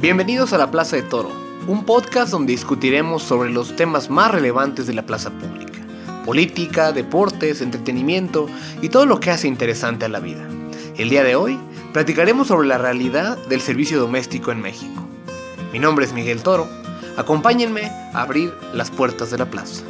Bienvenidos a la Plaza de Toro, un podcast donde discutiremos sobre los temas más relevantes de la plaza pública, política, deportes, entretenimiento y todo lo que hace interesante a la vida. El día de hoy platicaremos sobre la realidad del servicio doméstico en México. Mi nombre es Miguel Toro, acompáñenme a abrir las puertas de la plaza.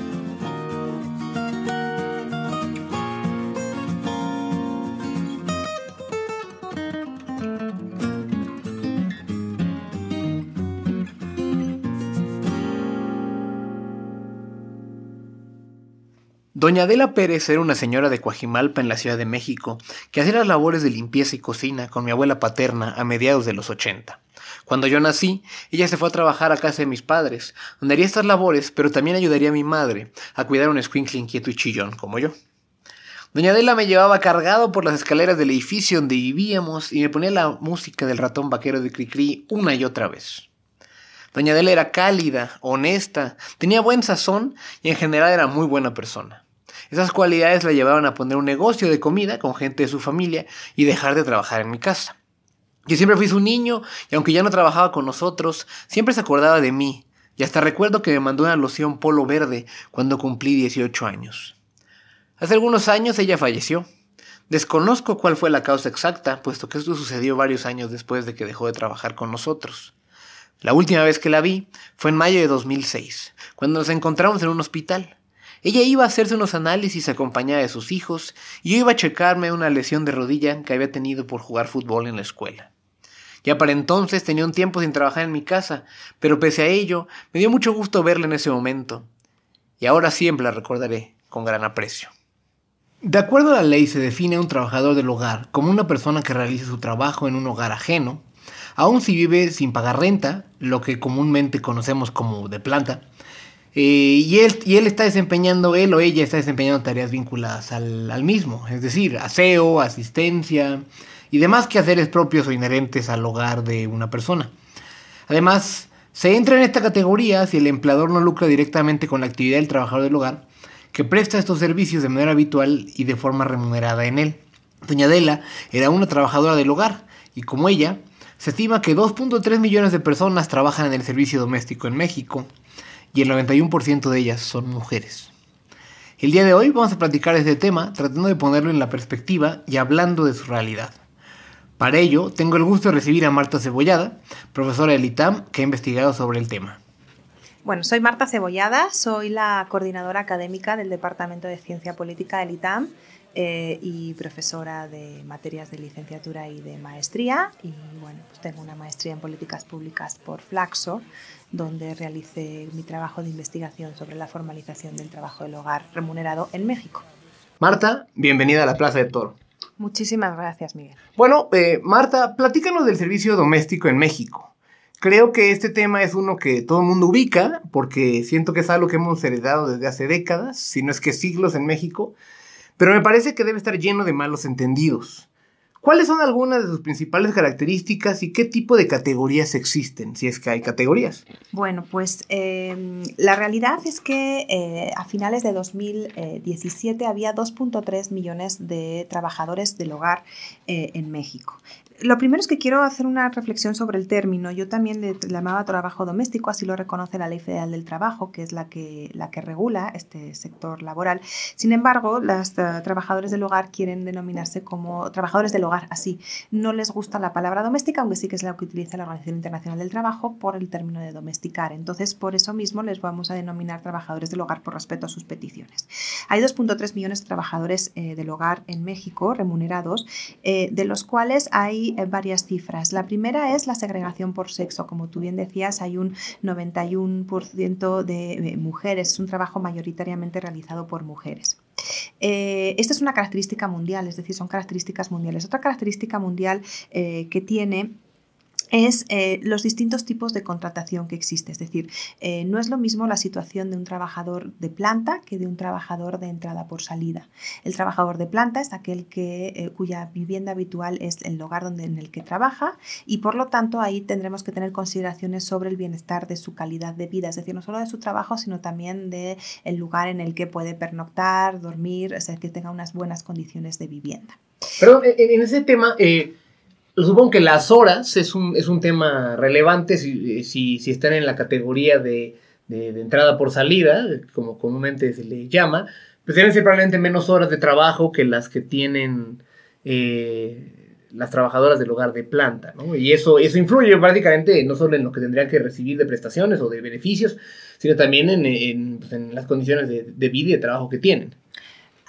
Doña Adela Pérez era una señora de Coajimalpa en la Ciudad de México que hacía las labores de limpieza y cocina con mi abuela paterna a mediados de los 80. Cuando yo nací, ella se fue a trabajar a casa de mis padres, donde haría estas labores, pero también ayudaría a mi madre a cuidar a un escuincle inquieto y chillón como yo. Doña Adela me llevaba cargado por las escaleras del edificio donde vivíamos y me ponía la música del ratón vaquero de Cricri una y otra vez. Doña Adela era cálida, honesta, tenía buen sazón y en general era muy buena persona. Esas cualidades la llevaron a poner un negocio de comida con gente de su familia y dejar de trabajar en mi casa. Yo siempre fui su niño y aunque ya no trabajaba con nosotros, siempre se acordaba de mí y hasta recuerdo que me mandó una loción polo verde cuando cumplí 18 años. Hace algunos años ella falleció. Desconozco cuál fue la causa exacta, puesto que esto sucedió varios años después de que dejó de trabajar con nosotros. La última vez que la vi fue en mayo de 2006, cuando nos encontramos en un hospital. Ella iba a hacerse unos análisis acompañada de sus hijos y yo iba a checarme una lesión de rodilla que había tenido por jugar fútbol en la escuela. Ya para entonces tenía un tiempo sin trabajar en mi casa, pero pese a ello me dio mucho gusto verla en ese momento. Y ahora siempre la recordaré con gran aprecio. De acuerdo a la ley se define a un trabajador del hogar como una persona que realiza su trabajo en un hogar ajeno, aun si vive sin pagar renta, lo que comúnmente conocemos como de planta, eh, y, él, y él está desempeñando, él o ella está desempeñando tareas vinculadas al, al mismo, es decir, aseo, asistencia y demás quehaceres propios o inherentes al hogar de una persona. Además, se entra en esta categoría si el empleador no lucra directamente con la actividad del trabajador del hogar, que presta estos servicios de manera habitual y de forma remunerada en él. Doña Adela era una trabajadora del hogar y como ella, se estima que 2.3 millones de personas trabajan en el servicio doméstico en México y el 91% de ellas son mujeres. El día de hoy vamos a platicar este tema tratando de ponerlo en la perspectiva y hablando de su realidad. Para ello, tengo el gusto de recibir a Marta Cebollada, profesora del ITAM, que ha investigado sobre el tema. Bueno, soy Marta Cebollada, soy la coordinadora académica del Departamento de Ciencia Política del ITAM eh, y profesora de materias de licenciatura y de maestría. Y bueno, pues tengo una maestría en políticas públicas por Flaxo, donde realicé mi trabajo de investigación sobre la formalización del trabajo del hogar remunerado en México. Marta, bienvenida a la Plaza de Toro. Muchísimas gracias, Miguel. Bueno, eh, Marta, platícanos del servicio doméstico en México. Creo que este tema es uno que todo el mundo ubica, porque siento que es algo que hemos heredado desde hace décadas, si no es que siglos en México, pero me parece que debe estar lleno de malos entendidos. ¿Cuáles son algunas de sus principales características y qué tipo de categorías existen, si es que hay categorías? Bueno, pues eh, la realidad es que eh, a finales de 2017 había 2.3 millones de trabajadores del hogar eh, en México lo primero es que quiero hacer una reflexión sobre el término. Yo también le llamaba trabajo doméstico, así lo reconoce la Ley Federal del Trabajo, que es la que, la que regula este sector laboral. Sin embargo, los uh, trabajadores del hogar quieren denominarse como trabajadores del hogar, así. No les gusta la palabra doméstica, aunque sí que es la que utiliza la Organización Internacional del Trabajo por el término de domesticar. Entonces, por eso mismo les vamos a denominar trabajadores del hogar por respeto a sus peticiones. Hay 2.3 millones de trabajadores eh, del hogar en México remunerados, eh, de los cuales hay eh, varias cifras. La primera es la segregación por sexo. Como tú bien decías, hay un 91% de eh, mujeres. Es un trabajo mayoritariamente realizado por mujeres. Eh, esta es una característica mundial, es decir, son características mundiales. Otra característica mundial que tiene es eh, los distintos tipos de contratación que existe. Es decir, eh, no es lo mismo la situación de un trabajador de planta que de un trabajador de entrada por salida. El trabajador de planta es aquel que, eh, cuya vivienda habitual es el lugar donde, en el que trabaja y por lo tanto ahí tendremos que tener consideraciones sobre el bienestar de su calidad de vida, es decir, no solo de su trabajo, sino también del el lugar en el que puede pernoctar, dormir, o sea, que tenga unas buenas condiciones de vivienda. Pero en ese tema supongo que las horas es un, es un tema relevante si, si, si están en la categoría de, de, entrada por salida, como comúnmente se le llama, pues deben ser probablemente menos horas de trabajo que las que tienen eh, las trabajadoras del hogar de planta, ¿no? Y eso, eso influye prácticamente no solo en lo que tendrían que recibir de prestaciones o de beneficios, sino también en, en, pues, las condiciones de, de vida y de trabajo que tienen.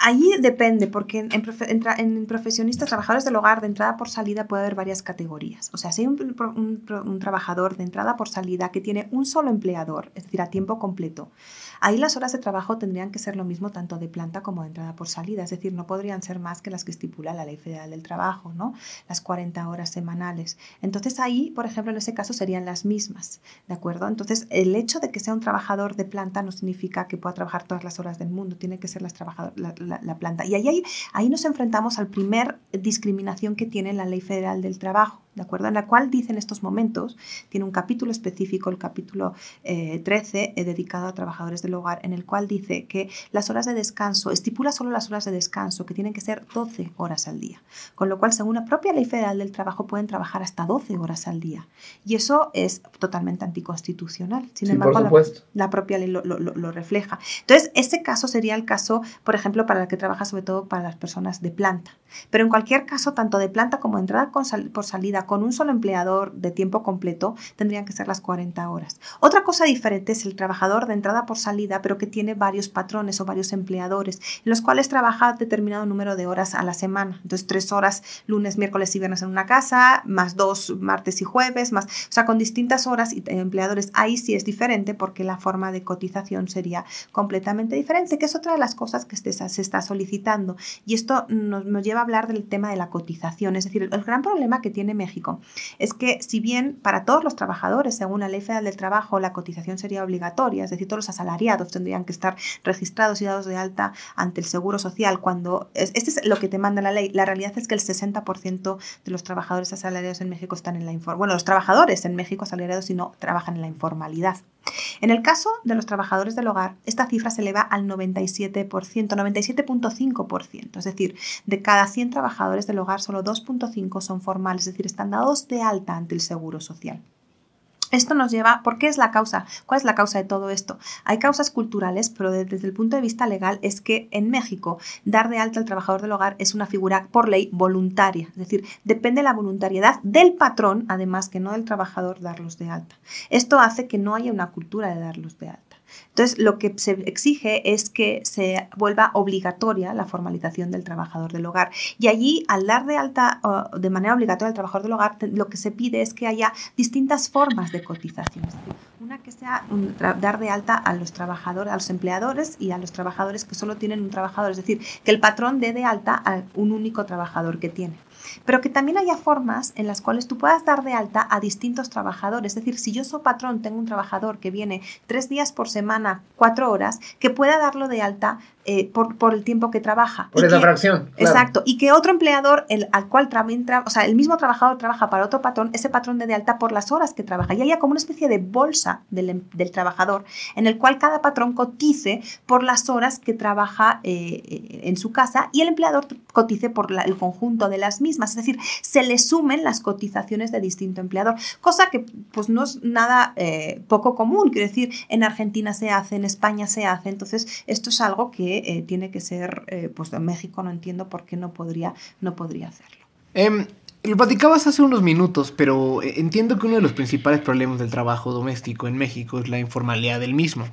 Allí depende, porque en, en, profesionistas, trabajadores del hogar de entrada por salida puede haber varias categorías. O sea, si hay un, un, trabajador de entrada por salida que tiene un solo empleador, es decir, a tiempo completo, Ahí las horas de trabajo tendrían que ser lo mismo tanto de planta como de entrada por salida, es decir, no podrían ser más que las que estipula la Ley Federal del Trabajo, ¿no? Las 40 horas semanales. Entonces ahí, por ejemplo, en ese caso serían las mismas, ¿de acuerdo? Entonces, el hecho de que sea un trabajador de planta no significa que pueda trabajar todas las horas del mundo, tiene que ser las la, la, planta. Y ahí, ahí nos enfrentamos al primer discriminación que tiene la Ley Federal del Trabajo ¿de acuerdo? En la cual dice en estos momentos, tiene un capítulo específico, el capítulo 13, eh, eh, dedicado a trabajadores del hogar, en el cual dice que las horas de descanso, estipula solo las horas de descanso, que tienen que ser 12 horas al día, con lo cual, según la propia ley federal del trabajo, pueden trabajar hasta 12 horas al día. Y eso es totalmente anticonstitucional. Sin embargo, la, propia ley lo, lo, refleja. Entonces, ese caso sería el caso, por ejemplo, para el que trabaja sobre todo para las personas de planta. Pero en cualquier caso, tanto de planta como de entrada por salida, con un solo empleador de tiempo completo tendrían que ser las 40 horas. Otra cosa diferente es el trabajador de entrada por salida, pero que tiene varios patrones o varios empleadores, en los cuales trabaja determinado número de horas a la semana. Entonces, tres horas lunes, miércoles y viernes en una casa, más dos martes y jueves, más, o sea, con distintas horas y empleadores. Ahí sí es diferente porque la forma de cotización sería completamente diferente, que es otra de las cosas que se está solicitando. Y esto nos, nos lleva a hablar del tema de la cotización. Es decir, el gran problema que tiene México es que si bien para todos los trabajadores, según la Ley Federal del Trabajo, la cotización sería obligatoria, es decir, todos los asalariados tendrían que estar registrados y dados de alta ante el Seguro Social cuando... este es lo que te manda la ley. La realidad es que el 60% de los trabajadores asalariados en México están en la informalidad. Bueno, los trabajadores en México asalariados y no trabajan en la informalidad. En el caso de los trabajadores del hogar, esta cifra se eleva al 97%, 97.5%, es decir, de cada 100 trabajadores del hogar, solo 2.5 son formales, es decir, están dados de alta ante el Seguro Social. Esto nos lleva, ¿por qué es la causa? ¿Cuál es la causa de todo esto? Hay causas culturales, pero desde el punto de vista legal es que en México dar de alta al trabajador del hogar es una figura por ley voluntaria, es decir, depende de la voluntariedad del patrón, además que no del trabajador darlos de alta. Esto hace que no haya una cultura de darlos de alta. Entonces, lo que se exige es que se vuelva obligatoria la formalización del trabajador del hogar. Y allí, al dar de alta de manera obligatoria al trabajador del hogar, lo que se pide es que haya distintas formas de cotización. Una que sea dar de alta a los trabajadores, a los empleadores y a los trabajadores que solo tienen un trabajador, es decir, que el patrón dé de alta a un único trabajador que tiene pero que también haya formas en las cuales tú puedas dar de alta a distintos trabajadores. Es decir, si yo soy patrón, tengo un trabajador que viene tres días por semana, cuatro horas, que pueda darlo de alta eh, por, por, el tiempo que trabaja. Por esa fracción. Exacto. Y que otro empleador, el, al cual también o sea, el mismo trabajador trabaja para otro patrón, ese patrón de, alta por las horas que trabaja. Y haya como una especie de bolsa del, em, del trabajador en el cual cada patrón cotice por las horas que trabaja eh, eh, en su casa y el empleador cotice por el conjunto de las mismas. Es decir, se le sumen las cotizaciones de distinto empleador, cosa que pues no es nada poco común. Quiero decir, en Argentina se hace, en España se hace. Entonces, esto es algo que eh, tiene que ser, eh, pues en México no entiendo por qué no podría, no podría hacerlo. Em, lo platicabas hace unos minutos, pero eh, entiendo que uno de los principales problemas del trabajo doméstico en México es la informalidad del mismo.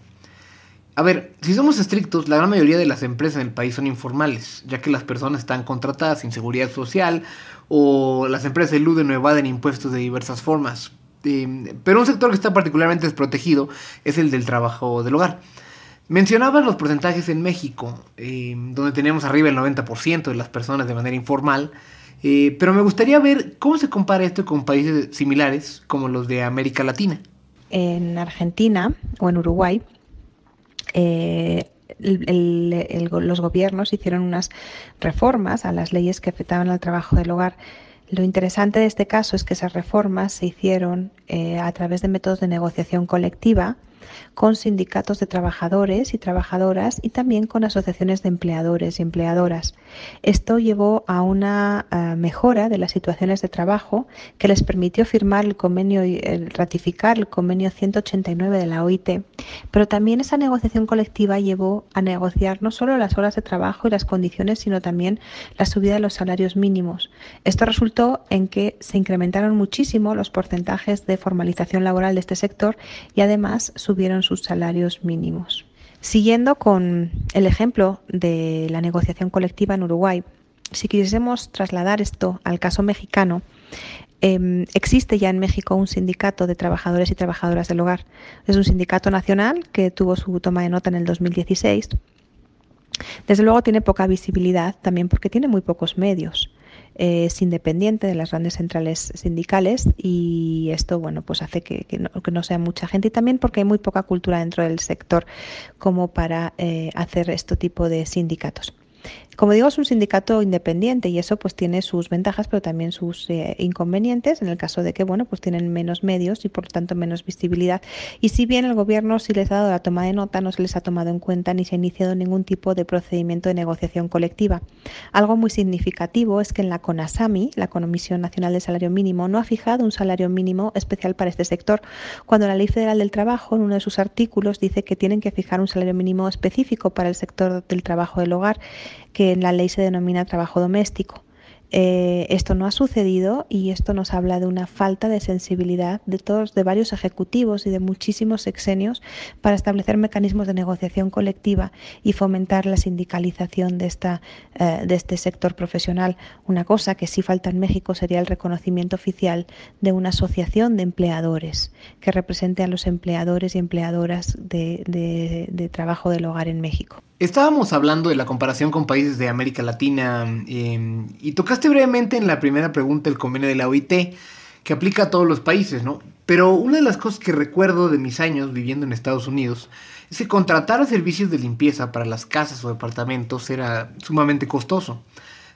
A ver, si somos estrictos, la gran mayoría de las empresas en el país son informales, ya que las personas están contratadas sin seguridad social o las empresas eluden o evaden impuestos de diversas formas. Em, pero un sector que está particularmente desprotegido es el del trabajo del hogar. Mencionabas los porcentajes en México, eh, donde tenemos arriba el 90% de las personas de manera informal, eh, pero me gustaría ver cómo se compara esto con países similares como los de América Latina. En Argentina o en Uruguay, eh, los gobiernos hicieron unas reformas a las leyes que afectaban al trabajo del hogar. Lo interesante de este caso es que esas reformas se hicieron a través de métodos de negociación colectiva con sindicatos de trabajadores y trabajadoras y también con asociaciones de empleadores y empleadoras. Esto llevó a una eh, mejora de las situaciones de trabajo que les permitió firmar el convenio y ratificar el convenio 189 de la OIT, pero también esa negociación colectiva llevó a negociar no solo las horas de trabajo y las condiciones, sino también la subida de los salarios mínimos. Esto resultó en que se incrementaron muchísimo los porcentajes de formalización laboral de este sector y además subieron sus salarios mínimos. Siguiendo con el ejemplo de la negociación colectiva en Uruguay, si quisiésemos trasladar esto al caso mexicano, em, existe ya en México un sindicato de trabajadores y trabajadoras del hogar. Es un sindicato nacional que tuvo su toma de nota en el 2016. Desde luego tiene poca visibilidad también porque tiene muy pocos medios es independiente de las grandes centrales sindicales y esto bueno pues hace que, no, sea mucha gente y también porque hay muy poca cultura dentro del sector como para eh, hacer este tipo de sindicatos. Como digo, es un sindicato independiente y eso pues tiene sus ventajas, pero también sus eh, inconvenientes en el caso de que bueno pues tienen menos medios y por lo tanto menos visibilidad. Y si bien el gobierno sí les ha dado la toma de nota, no se les ha tomado en cuenta ni se ha iniciado ningún tipo de procedimiento de negociación colectiva. Algo muy significativo es que en la CONASAMI, la Comisión Nacional del Salario Mínimo, no ha fijado un salario mínimo especial para este sector, cuando la Ley Federal del Trabajo en uno de sus artículos dice que tienen que fijar un salario mínimo específico para el sector del trabajo del hogar que en la ley se denomina trabajo doméstico. Eh, esto no ha sucedido y esto nos habla de una falta de sensibilidad de todos, de varios ejecutivos y de muchísimos sexenios para establecer mecanismos de negociación colectiva y fomentar la sindicalización de, esta, eh, de este sector profesional. Una cosa que sí falta en México sería el reconocimiento oficial de una asociación de empleadores que represente a los empleadores y empleadoras de, de trabajo del hogar en México. Estábamos hablando de la comparación con países de América Latina em, y tocaste brevemente en la primera pregunta el convenio de la OIT que aplica a todos los países, ¿no? Pero una de las cosas que recuerdo de mis años viviendo en Estados Unidos es que contratar servicios de limpieza para las casas o departamentos era sumamente costoso.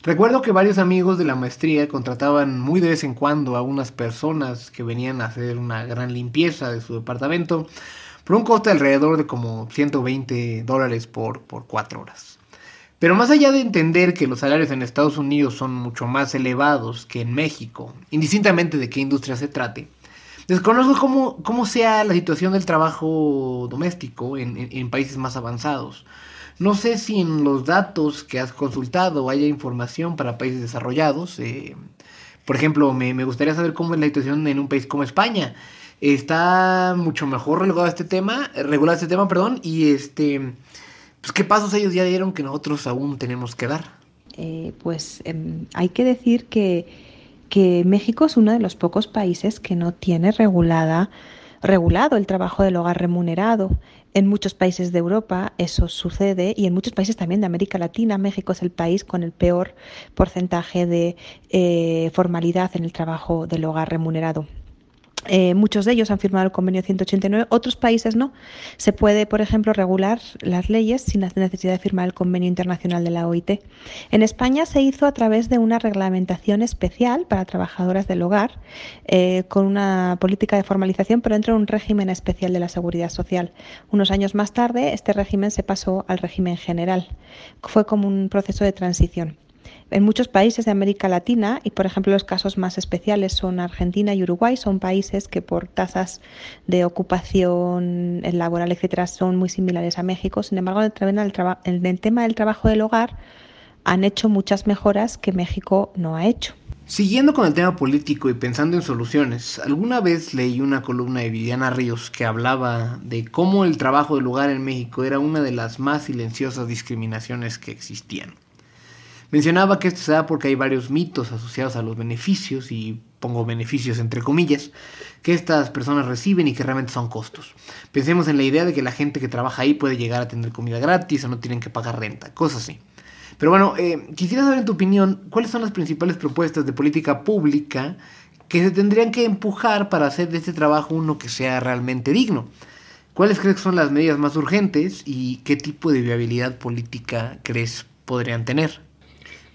Recuerdo que varios amigos de la maestría contrataban muy de vez en cuando a unas personas que venían a hacer una gran limpieza de su departamento por un coste alrededor de como 120 dólares por, por cuatro horas. Pero más allá de entender que los salarios en Estados Unidos son mucho más elevados que en México, indistintamente de qué industria se trate, desconozco cómo, cómo sea la situación del trabajo doméstico en, países más avanzados. No sé si en los datos que has consultado haya información para países desarrollados. Eh, por ejemplo, me, me gustaría saber cómo es la situación en un país como España está mucho mejor regulado este tema, regulado este tema, perdón, y este, pues qué pasos ellos ya dieron que nosotros aún tenemos que dar. Eh, pues em, hay que decir que, que México es uno de los pocos países que no tiene regulada regulado el trabajo del hogar remunerado. En muchos países de Europa eso sucede y en muchos países también de América Latina. México es el país con el peor porcentaje de eh, formalidad en el trabajo del hogar remunerado. Eh, muchos de ellos han firmado el convenio 189, otros países no. Se puede, por ejemplo, regular las leyes sin la necesidad de firmar el convenio internacional de la OIT. En España se hizo a través de una reglamentación especial para trabajadoras del hogar, eh, con una política de formalización, pero dentro de un régimen especial de la seguridad social. Unos años más tarde, este régimen se pasó al régimen general. Fue como un proceso de transición. En muchos países de América Latina, y por ejemplo los casos más especiales son Argentina y Uruguay, son países que por tasas de ocupación laboral, etcétera, son muy similares a México. Sin embargo, en el, tema del trabajo del hogar han hecho muchas mejoras que México no ha hecho. Siguiendo con el tema político y pensando en soluciones, alguna vez leí una columna de Viviana Ríos que hablaba de cómo el trabajo del hogar en México era una de las más silenciosas discriminaciones que existían. Mencionaba que esto se da porque hay varios mitos asociados a los beneficios, y pongo beneficios entre comillas, que estas personas reciben y que realmente son costos. Pensemos en la idea de que la gente que trabaja ahí puede llegar a tener comida gratis o no tienen que pagar renta, cosas así. Pero bueno, eh, quisiera saber en tu opinión cuáles son las principales propuestas de política pública que se tendrían que empujar para hacer de este trabajo uno que sea realmente digno. ¿Cuáles crees que son las medidas más urgentes y qué tipo de viabilidad política crees podrían tener?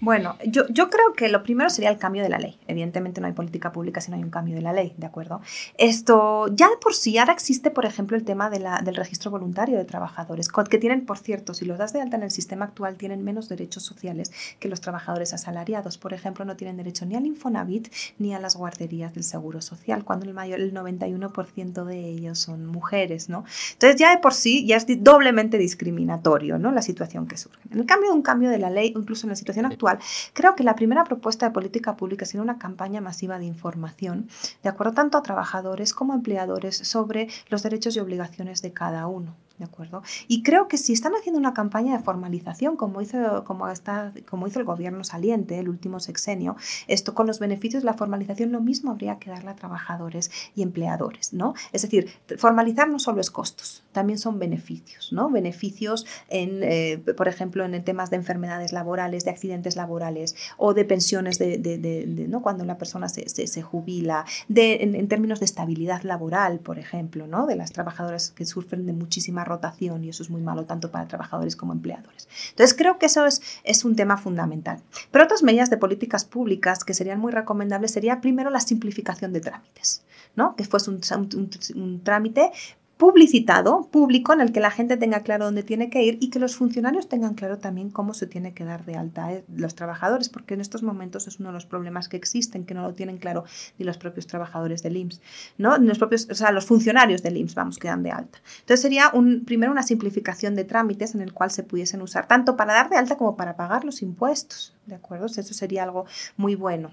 Bueno, yo, creo que lo primero sería el cambio de la ley. Evidentemente no hay política pública si no hay un cambio de la ley, ¿de acuerdo? Esto, ya de por sí, ahora existe, por ejemplo, el tema del registro voluntario de trabajadores, que tienen, por cierto, si los das de alta en el sistema actual, tienen menos derechos sociales que los trabajadores asalariados. Por ejemplo, no tienen derecho ni al Infonavit ni a las guarderías del Seguro Social, cuando el mayor, el 91% de ellos son mujeres, ¿no? Entonces ya de por sí ya es doblemente discriminatorio, ¿no? La situación que surge. En el cambio de un cambio de la ley, incluso en la situación actual, creo que la primera propuesta de política pública sería una campaña masiva de información, de acuerdo tanto a trabajadores como a empleadores, sobre los derechos y obligaciones de cada uno. ¿De acuerdo? Y creo que si están haciendo una campaña de formalización, como hizo, como está, como hizo el gobierno saliente, el último sexenio, esto con los beneficios de la formalización, lo mismo habría que darle a trabajadores y empleadores, ¿no? Es decir, formalizar no solo es costos, también son beneficios, ¿no? Beneficios, en, eh, por ejemplo, en temas de enfermedades laborales, de accidentes laborales o de pensiones de, de, de, ¿no? cuando una persona se, se, se jubila, de, en, en, términos de estabilidad laboral, por ejemplo, ¿no? de las trabajadoras que sufren de muchísima rotación y eso es muy malo tanto para trabajadores como empleadores. Entonces creo que eso es, un tema fundamental. Pero otras medidas de políticas públicas que serían muy recomendables sería primero la simplificación de trámites, ¿no? que fuese un trámite publicitado, público, en el que la gente tenga claro dónde tiene que ir y que los funcionarios tengan claro también cómo se tiene que dar de alta eh, los trabajadores, porque en estos momentos es uno de los problemas que existen, que no lo tienen claro ni los propios trabajadores del IMSS, ¿no? Los propios, o sea, los funcionarios del IMSS, vamos, que dan de alta. Entonces sería un, primero una simplificación de trámites en el cual se pudiesen usar tanto para dar de alta como para pagar los impuestos, ¿de acuerdo? Eso sería algo muy bueno.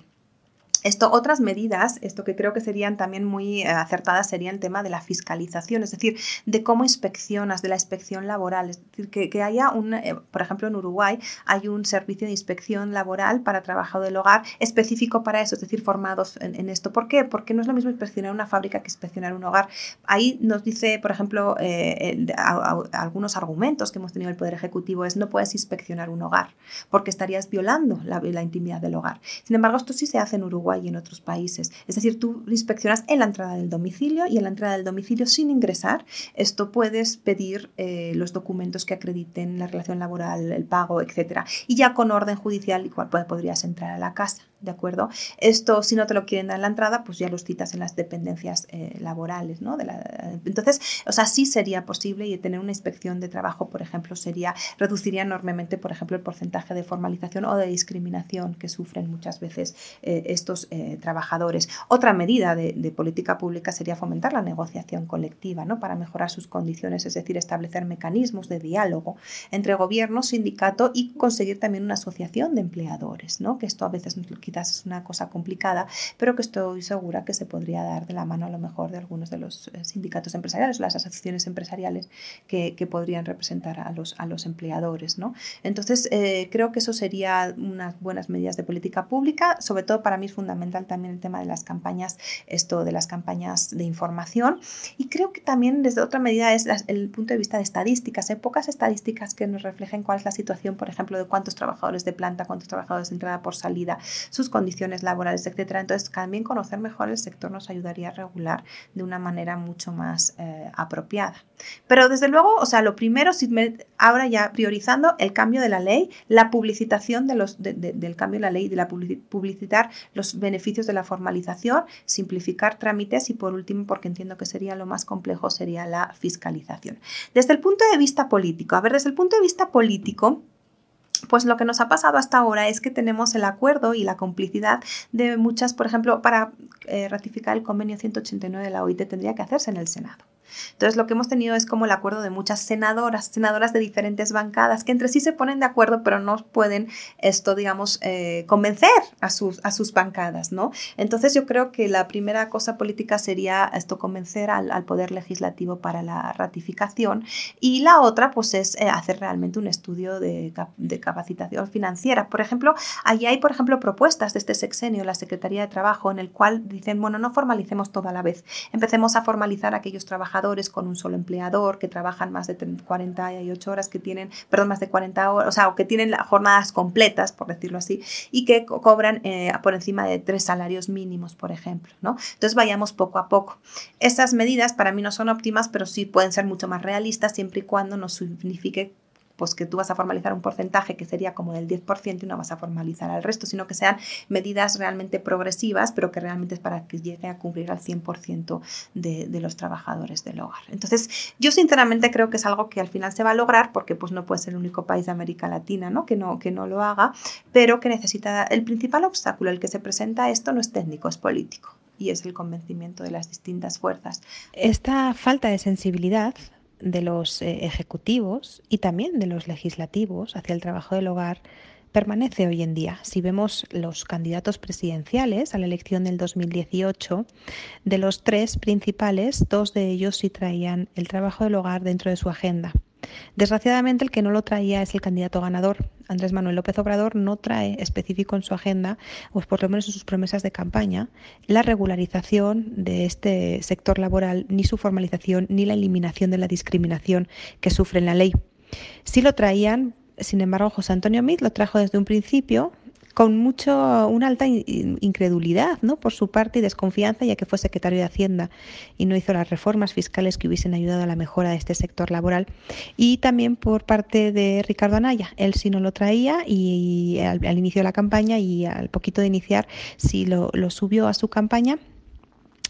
Esto, otras medidas, esto que creo que serían también muy eh, acertadas, sería el tema de la fiscalización, es decir, de cómo inspeccionas, de la inspección laboral. Es decir, que, que haya un, eh, por ejemplo, en Uruguay hay un servicio de inspección laboral para trabajo del hogar específico para eso, es decir, formados en, esto. ¿Por qué? Porque no es lo mismo inspeccionar una fábrica que inspeccionar un hogar. Ahí nos dice, por ejemplo, eh, algunos argumentos que hemos tenido el Poder Ejecutivo es no puedes inspeccionar un hogar porque estarías violando la, la intimidad del hogar. Sin embargo, esto sí se hace en Uruguay y en otros países. Es decir, tú inspeccionas en la entrada del domicilio y en la entrada del domicilio sin ingresar. Esto puedes pedir eh, los documentos que acrediten la relación laboral, el pago, etc. Y ya con orden judicial igual podrías entrar a la casa. ¿De acuerdo? Esto, si no te lo quieren dar en la entrada, pues ya los citas en las dependencias eh, laborales, ¿no? De la, entonces, o sea, sí sería posible y tener una inspección de trabajo, por ejemplo, sería, reduciría enormemente, por ejemplo, el porcentaje de formalización o de discriminación que sufren muchas veces eh, estos eh, trabajadores. Otra medida de, de, política pública sería fomentar la negociación colectiva, ¿no? Para mejorar sus condiciones, es decir, establecer mecanismos de diálogo entre gobierno, sindicato y conseguir también una asociación de empleadores, ¿no? Que esto a veces es una cosa complicada, pero que estoy segura que se podría dar de la mano a lo mejor de algunos de los eh, sindicatos empresariales o las asociaciones empresariales que, que podrían representar a los, a los empleadores. ¿no? Entonces, eh, creo que eso sería unas buenas medidas de política pública. Sobre todo para mí es fundamental también el tema de las campañas, esto de las campañas de información. Y creo que también desde otra medida es el punto de vista de estadísticas. Hay pocas estadísticas que nos reflejen cuál es la situación, por ejemplo, de cuántos trabajadores de planta, cuántos trabajadores de entrada por salida, sus condiciones laborales, etcétera. Entonces, también conocer mejor el sector nos ayudaría a regular de una manera mucho más eh, apropiada. Pero desde luego, o sea, lo primero, si ahora ya priorizando el cambio de la ley, la publicitación de los, de, de, del cambio de la ley, de la publicitar los beneficios de la formalización, simplificar trámites y por último, porque entiendo que sería lo más complejo, sería la fiscalización. Desde el punto de vista político, a ver, desde el punto de vista político, pues lo que nos ha pasado hasta ahora es que tenemos el acuerdo y la complicidad de muchas, por ejemplo, para eh, ratificar el convenio 189 de la OIT tendría que hacerse en el Senado. Entonces, lo que hemos tenido es como el acuerdo de muchas senadoras, senadoras de diferentes bancadas, que entre sí se ponen de acuerdo, pero no pueden esto, digamos, eh, convencer a sus, a sus bancadas, ¿no? Entonces, yo creo que la primera cosa política sería esto, convencer al, al Poder Legislativo para la ratificación, y la otra, pues, es eh, hacer realmente un estudio de, de capacitación financiera. Por ejemplo, allí hay, por ejemplo, propuestas de este sexenio, la Secretaría de Trabajo, en el cual dicen, bueno, no formalicemos toda la vez, empecemos a formalizar a aquellos trabajadores con un solo empleador, que trabajan más de 48 horas, que tienen, perdón, más de 40 horas, o sea, que tienen jornadas completas, por decirlo así, y que co cobran eh, por encima de tres salarios mínimos, por ejemplo, ¿no? Entonces vayamos poco a poco. Estas medidas para mí no son óptimas, pero sí pueden ser mucho más realistas siempre y cuando no signifique pues que tú vas a formalizar un porcentaje que sería como del 10% y no vas a formalizar al resto, sino que sean medidas realmente progresivas, pero que realmente es para que llegue a cubrir al 100% de, de los trabajadores del hogar. Entonces, yo sinceramente creo que es algo que al final se va a lograr porque pues no puede ser el único país de América Latina ¿no? Que, no, que no lo haga, pero que necesita, el principal obstáculo, el que se presenta esto no es técnico, es político y es el convencimiento de las distintas fuerzas. Esta falta de sensibilidad de los eh, ejecutivos y también de los legislativos hacia el trabajo del hogar permanece hoy en día. Si vemos los candidatos presidenciales a la elección del 2018, de los tres principales, dos de ellos sí traían el trabajo del hogar dentro de su agenda. Desgraciadamente el que no lo traía es el candidato ganador. Andrés Manuel López Obrador no trae específico en su agenda, o por lo menos en sus promesas de campaña, la regularización de este sector laboral, ni su formalización, ni la eliminación de la discriminación que sufre en la ley. Sí lo traían, sin embargo, José Antonio Mit lo trajo desde un principio, con mucho, una alta incredulidad ¿no? por su parte y desconfianza, ya que fue secretario de Hacienda y no hizo las reformas fiscales que hubiesen ayudado a la mejora de este sector laboral. Y también por parte de Ricardo Anaya, él sí no lo traía y, al, inicio de la campaña y al poquito de iniciar sí lo, lo subió a su campaña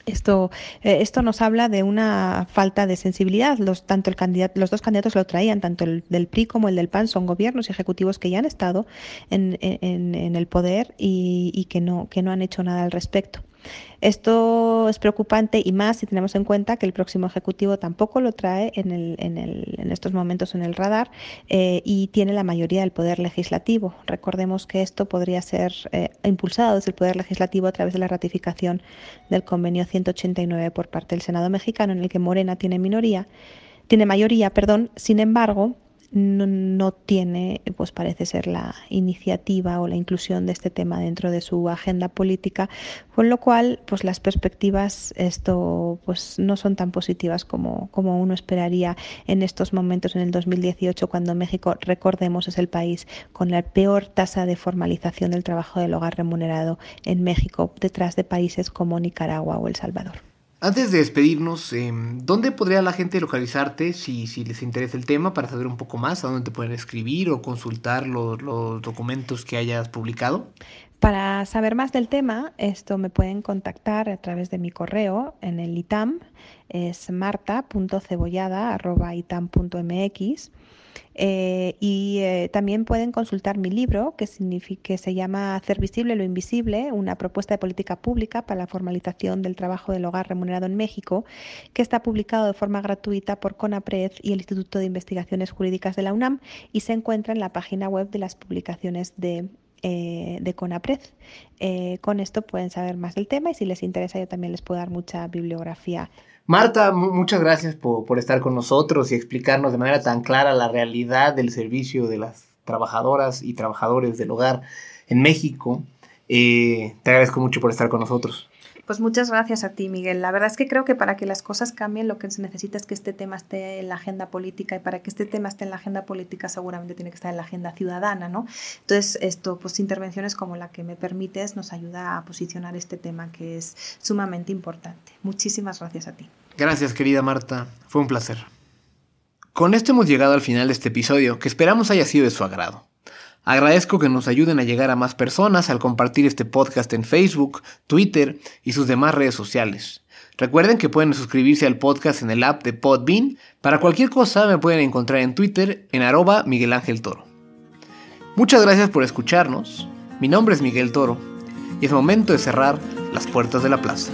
esto, eh, esto nos habla de una falta de sensibilidad. Los, tanto el candidato, los dos candidatos lo traían, tanto el del PRI como el del PAN, son gobiernos ejecutivos que ya han estado en, en, en el poder y, y, que, no, que no han hecho nada al respecto. Esto es preocupante y más si tenemos en cuenta que el próximo ejecutivo tampoco lo trae en, el, en, el, en estos momentos en el radar eh, y tiene la mayoría del poder legislativo. Recordemos que esto podría ser eh, impulsado desde el poder legislativo a través de la ratificación del convenio 189 por parte del Senado mexicano, en el que Morena tiene minoría, tiene mayoría, perdón. Sin embargo, no, tiene, pues parece ser la iniciativa o la inclusión de este tema dentro de su agenda política, con lo cual, pues las perspectivas esto, pues no son tan positivas como, como uno esperaría en estos momentos, en el 2018, cuando México, recordemos, es el país con la peor tasa de formalización del trabajo del hogar remunerado en México, detrás de países como Nicaragua o El Salvador. Antes de despedirnos, em, ¿dónde podría la gente localizarte si, si, les interesa el tema para saber un poco más? ¿A dónde te pueden escribir o consultar los, los documentos que hayas publicado? Para saber más del tema, esto me pueden contactar a través de mi correo en el ITAM, es marta.cebollada.itam.mx. Eh, y eh, también pueden consultar mi libro que, significa, se llama Hacer visible lo invisible, una propuesta de política pública para la formalización del trabajo del hogar remunerado en México, que está publicado de forma gratuita por CONAPRED y el Instituto de Investigaciones Jurídicas de la UNAM y se encuentra en la página web de las publicaciones de eh, de CONAPRED. Eh, con esto pueden saber más del tema y si les interesa yo también les puedo dar mucha bibliografía. Marta, muchas gracias por, por, estar con nosotros y explicarnos de manera tan clara la realidad del servicio de las trabajadoras y trabajadores del hogar en México. Eh, te agradezco mucho por estar con nosotros. Pues muchas gracias a ti, Miguel. La verdad es que creo que para que las cosas cambien lo que se necesita es que este tema esté en la agenda política y para que este tema esté en la agenda política seguramente tiene que estar en la agenda ciudadana, ¿no? Entonces, esto, pues intervenciones como la que me permites nos ayuda a posicionar este tema que es sumamente importante. Muchísimas gracias a ti. Gracias, querida Marta. Fue un placer. Con esto hemos llegado al final de este episodio, que esperamos haya sido de su agrado. Agradezco que nos ayuden a llegar a más personas al compartir este podcast en Facebook, Twitter y sus demás redes sociales. Recuerden que pueden suscribirse al podcast en el app de Podbean. Para cualquier cosa me pueden encontrar en Twitter en arroba Miguel Ángel Toro. Muchas gracias por escucharnos. Mi nombre es Miguel Toro y es momento de cerrar las puertas de la plaza.